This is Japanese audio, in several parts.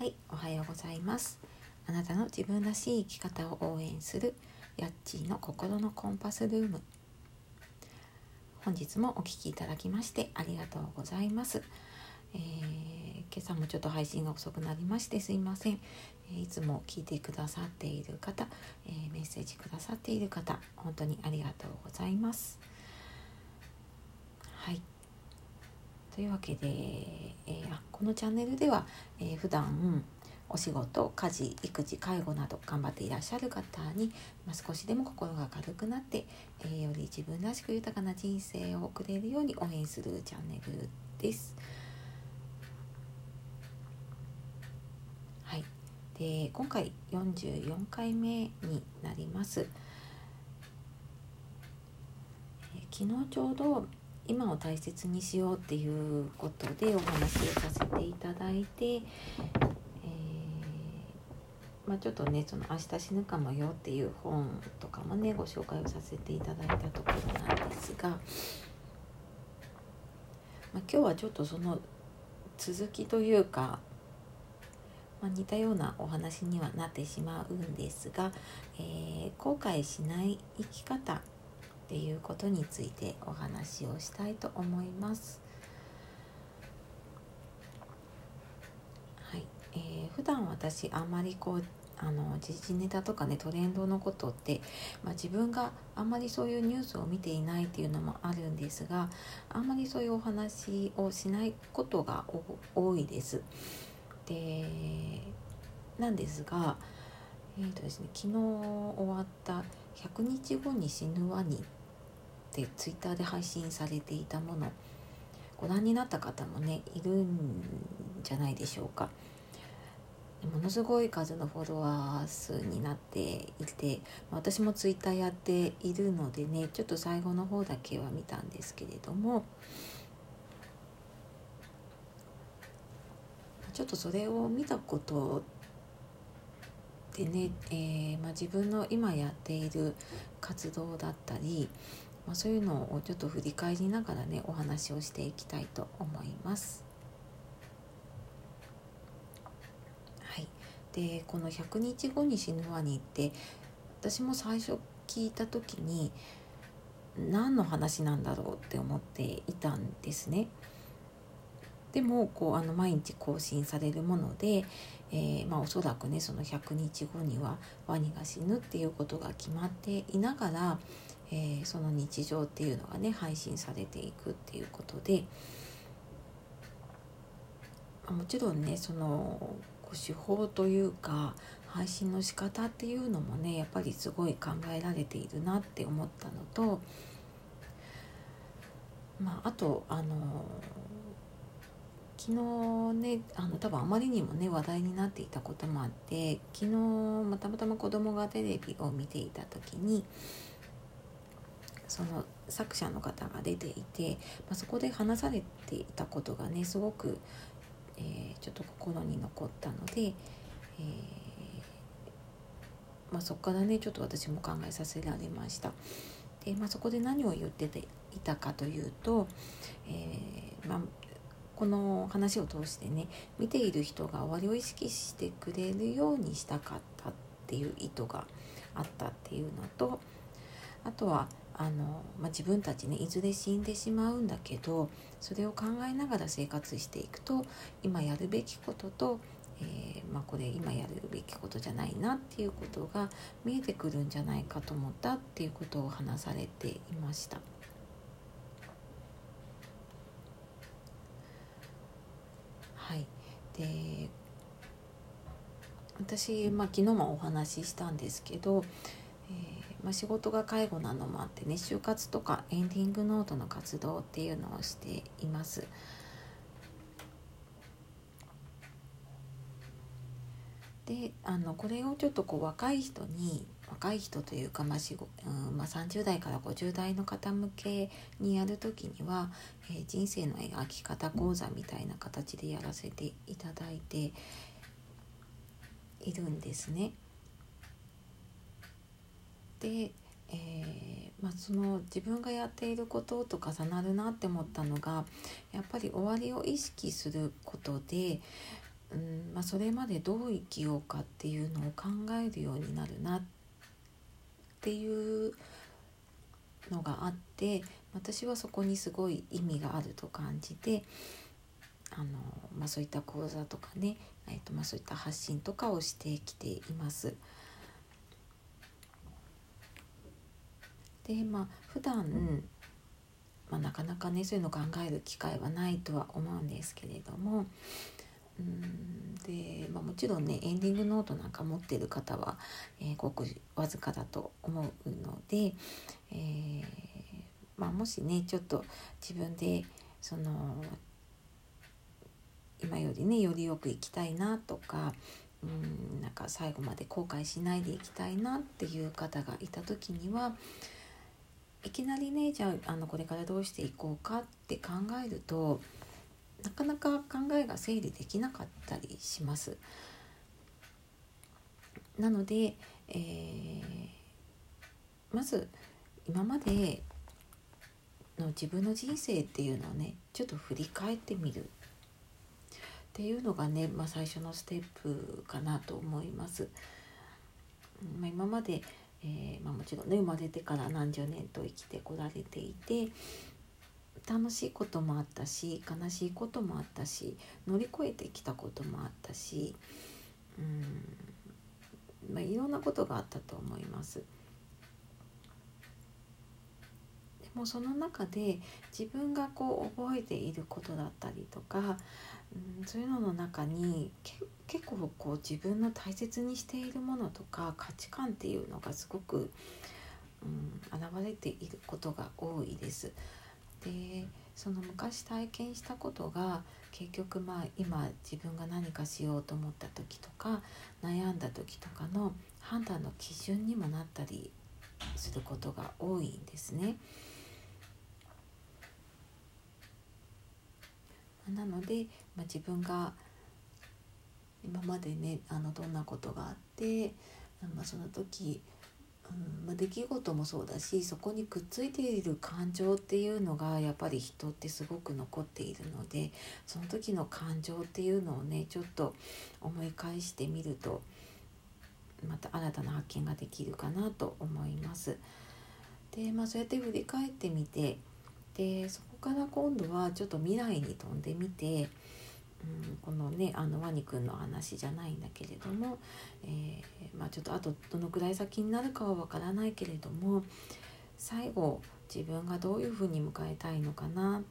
はい、おはようございます。あなたの自分らしい生き方を応援するヤッチーの心のコンパスルーム。本日もお聞きいただきましてありがとうございます。えー今朝もちょっと配信が遅くなりましてすいません。いつも聞いてくださっている方、えーメッセージくださっている方、本当にありがとうございます。はい。というわけで、えーあこのチャンネルでは、えー普段お仕事家事育児介護など頑張っていらっしゃる方に、まあ、少しでも心が軽くなって、えーより自分らしく豊かな人生を送れるように応援するチャンネルです。はい、で今回44回目になります。え昨日ちょうど今を大切にしようっていうことでお話をさせていただいて、えーまあ、ちょっとねその「明日死ぬかもよ」っていう本とかもねご紹介をさせていただいたところなんですが、まあ、今日はちょっとその続きというか、ま、似たようなお話にはなってしまうんですが、えー後悔しない生き方っていうことについてお話をしたいと思います。はい、えー普段私あんまりこうあの時事ネタとかねトレンドのことって、まあ、自分があんまりそういうニュースを見ていないっていうのもあるんですがあんまりそういうお話をしないことが多いです。でなんですが、えーとですね、昨日終わった「100日後に死ぬワニ」ってツイッターで配信されていたものご覧になった方もねいるんじゃないでしょうか。ものすごい数のフォロワー数になっていて私もツイッターやっているのでねちょっと最後の方だけは見たんですけれどもちょっとそれを見たことでね、えーまあ、自分の今やっている活動だったり、まあ、そういうのをちょっと振り返りながらねお話をしていきたいと思います。はい、でこの「100日後に死ぬワニ」って私も最初聞いた時に何の話なんだろうって思っていたんですね。でもこうあの毎日更新されるもので、えーまあ、おそらくねその100日後にはワニが死ぬっていうことが決まっていながら、えーその日常っていうのがね配信されていくっていうことで、もちろんねその手法というか配信の仕方っていうのもねやっぱりすごい考えられているなって思ったのと、まあ、あとあの昨日ねあの多分あまりにもね話題になっていたこともあって昨日、またまたま子供がテレビを見ていた時にその作者の方が出ていて、まあ、そこで話されていたことがねすごく、えーちょっと心に残ったので、えーまあ、そこからねちょっと私も考えさせられました。でまあ、そこで何を言ってていたかというと、えーまあ、この話を通してね見ている人が終わりを意識してくれるようにしたかったっていう意図があったっていうのとあとはあの、まあ、自分たちねいずれ死んでしまうんだけどそれを考えながら生活していくと今やるべきことと、えーまあ、これ今やるべきことじゃないなっていうことが見えてくるんじゃないかと思ったっていうことを話されていました。はい、で私、まあ、昨日もお話ししたんですけど、えーまあ、仕事が介護なのもあってね就活とかエンディングノートの活動っていうのをしています。であのこれをちょっとこう若い人に若い人というか、まあしごうんまあ、30代から50代の方向けにやる時には、えー人生の描き方講座みたいな形でやらせていただいているんですね。で、えーまあ、その自分がやっていることと重なるなって思ったのがやっぱり終わりを意識することでうんまあ、それまでどう生きようかっていうのを考えるようになるなっていうのがあって私はそこにすごい意味があると感じてあの、まあ、そういった講座とかね、えーとまあ、そういった発信とかをしてきています。でまあ普段まあ、なかなかねそういうの考える機会はないとは思うんですけれどもうんで、まあ、もちろんねエンディングノートなんか持ってる方は、えー、ごくわずかだと思うので、えー、まあ、もしねちょっと自分でその今よりねよりよく生きたいなとかうんなんか最後まで後悔しないでいきたいなっていう方がいた時にはいきなりねじゃああのこれからどうしていこうかって考えるとなかなか考えが整理できなかったりします。なので、えー、まず今までの自分の人生っていうのをねちょっと振り返ってみるっていうのがね、まあ、最初のステップかなと思います。まあ、今まで、えーまあ、もちろんね生まれてから何十年と生きてこられていて楽しいこともあったし悲しいこともあったし乗り越えてきたこともあったしうん、まあ、いろんなことがあったと思います。でもその中で自分がこう覚えていることだったりとか、うん、そういうのの中に結構こう自分の大切にしているものとか価値観っていうのがすごく、うん、現れていることが多いです。でその昔体験したことが結局まあ今自分が何かしようと思った時とか悩んだ時とかの判断の基準にもなったりすることが多いんですね。なので、まあ、自分が今までねあのどんなことがあって、まあ、その時うんまあ、出来事もそうだしそこにくっついている感情っていうのがやっぱり人ってすごく残っているのでその時の感情っていうのをねちょっと思い返してみるとまた新たな発見ができるかなと思います。でまあそうやって振り返ってみてでそから今度はちょっと未来に飛んでみてうん、このねあのワニくんの話じゃないんだけれども、えー、まあ、ちょっとあとどのくらい先になるかはわからないけれども最後自分がどういうふうに迎えたいのかなっ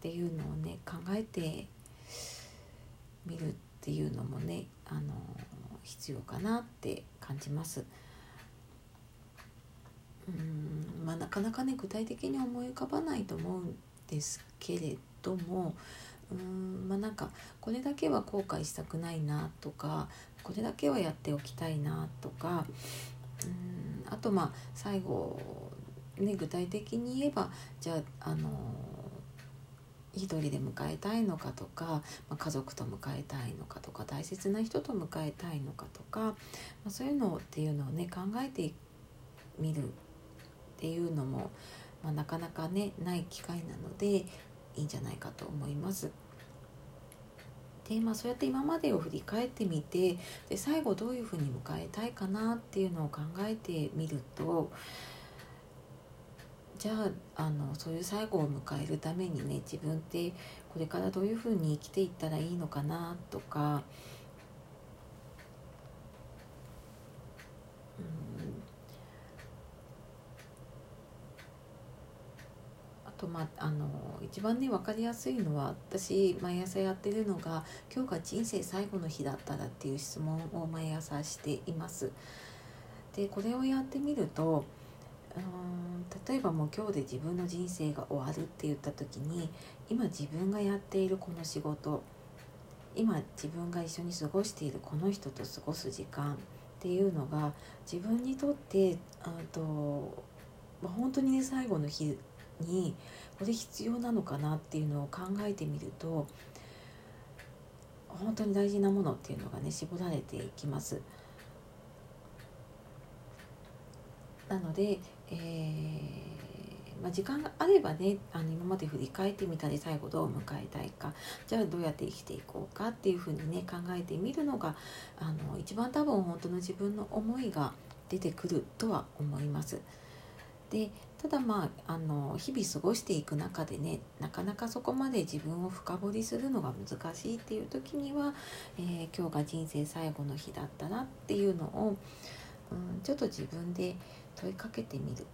ていうのをね考えてみるっていうのもねあの必要かなって感じます。うんまあ、なかなかね具体的に思い浮かばないと思うんですけれどもうんまあなんかこれだけは後悔したくないなとかこれだけはやっておきたいなとかうんあとまあ最後ね具体的に言えばじゃああの一人で迎えたいのかとか、まあ、家族と迎えたいのかとか大切な人と迎えたいのかとか、まあ、そういうのっていうのをね考えてみるっていうのも、まあ、なかなかねない機会なのでいいんじゃないかと思います。でまあ、そうやって今までを振り返ってみてで最後どういうふうに迎えたいかなっていうのを考えてみるとじゃああのそういう最後を迎えるためにね自分ってこれからどういうふうに生きていったらいいのかなとかとまあの一番ね分かりやすいのは私毎朝やってるのが「今日が人生最後の日だったら」っていう質問を毎朝しています。でこれをやってみるとうん例えばもう今日で自分の人生が終わるって言った時に今自分がやっているこの仕事今自分が一緒に過ごしているこの人と過ごす時間っていうのが自分にとってあと、本当にね最後の日にこれ必要なのかなっていうのを考えてみると本当に大事なものっていうのがね絞られていきます。なので、えまあ、時間があればねあの今まで振り返ってみたり最後どう迎えたいかじゃあどうやって生きていこうかっていうふうにね考えてみるのがあの一番多分本当の自分の思いが出てくるとは思います。でただまああの日々過ごしていく中でねなかなかそこまで自分を深掘りするのが難しいっていう時には、えー、今日が人生最後の日だったなっていうのを、うん、ちょっと自分で問いかけてみる。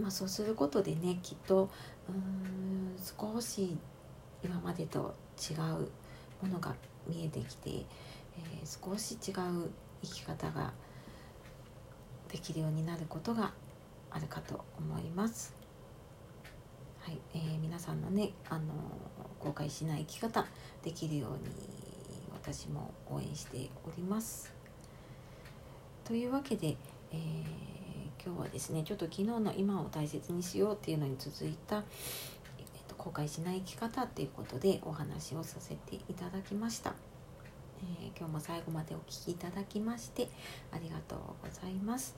まあ、そうすることでねきっとうん少し今までと違うものが見えてきて、えー、少し違う生き方ができるようになることがあるかと思います。はいえー、皆さんのね、あの後悔しない生き方できるように私も応援しております。というわけで、えー、今日はですねちょっと昨日の今を大切にしようっていうのに続いた、えーと、後悔しない生き方っていうことでお話をさせていただきました。えー、今日も最後までお聴きいただきましてありがとうございます。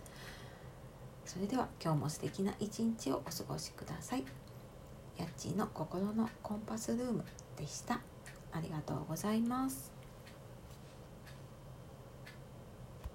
それでは今日も素敵な一日をお過ごしください。やっちーの心のコンパスルームでした。ありがとうございます。